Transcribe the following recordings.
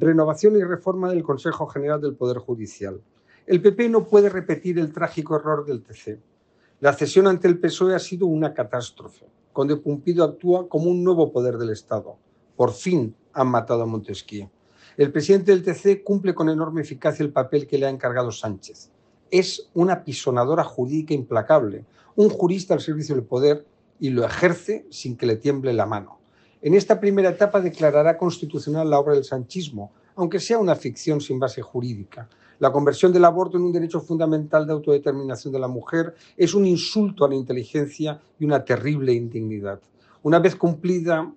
Renovación y reforma del Consejo General del Poder Judicial. El PP no puede repetir el trágico error del TC. La cesión ante el PSOE ha sido una catástrofe. Conde Pumpido actúa como un nuevo poder del Estado. Por fin han matado a Montesquieu. El presidente del TC cumple con enorme eficacia el papel que le ha encargado Sánchez. Es una pisonadora jurídica implacable, un jurista al servicio del poder y lo ejerce sin que le tiemble la mano. En esta primera etapa declarará constitucional la obra del sanchismo, aunque sea una ficción sin base jurídica. La conversión del aborto en un derecho fundamental de autodeterminación de la mujer es un insulto a la inteligencia y una terrible indignidad. Una vez cumplida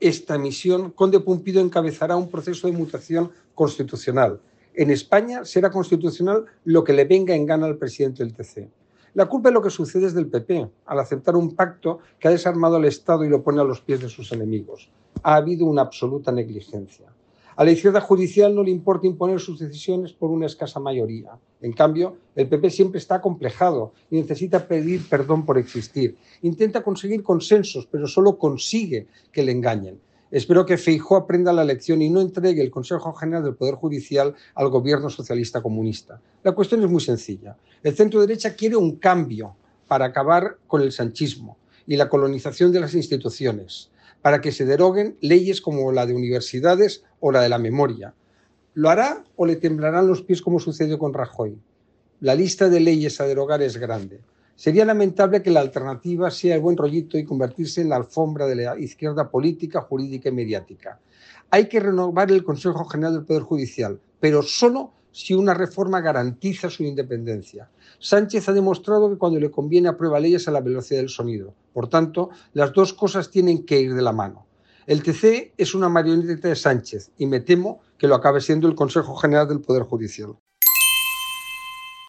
esta misión, Conde Pumpido encabezará un proceso de mutación constitucional. En España será constitucional lo que le venga en gana al presidente del TC. La culpa de lo que sucede es del PP, al aceptar un pacto que ha desarmado al Estado y lo pone a los pies de sus enemigos. Ha habido una absoluta negligencia. A la izquierda judicial no le importa imponer sus decisiones por una escasa mayoría. En cambio, el PP siempre está acomplejado y necesita pedir perdón por existir. Intenta conseguir consensos, pero solo consigue que le engañen. Espero que Feijó aprenda la lección y no entregue el Consejo General del Poder Judicial al gobierno socialista comunista. La cuestión es muy sencilla. El centro derecha quiere un cambio para acabar con el sanchismo y la colonización de las instituciones, para que se deroguen leyes como la de universidades o la de la memoria. ¿Lo hará o le temblarán los pies como sucedió con Rajoy? La lista de leyes a derogar es grande. Sería lamentable que la alternativa sea el buen rollito y convertirse en la alfombra de la izquierda política, jurídica y mediática. Hay que renovar el Consejo General del Poder Judicial, pero solo si una reforma garantiza su independencia. Sánchez ha demostrado que cuando le conviene aprueba leyes a la velocidad del sonido. Por tanto, las dos cosas tienen que ir de la mano. El TC es una marioneta de Sánchez y me temo que lo acabe siendo el Consejo General del Poder Judicial.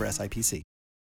member SIPC.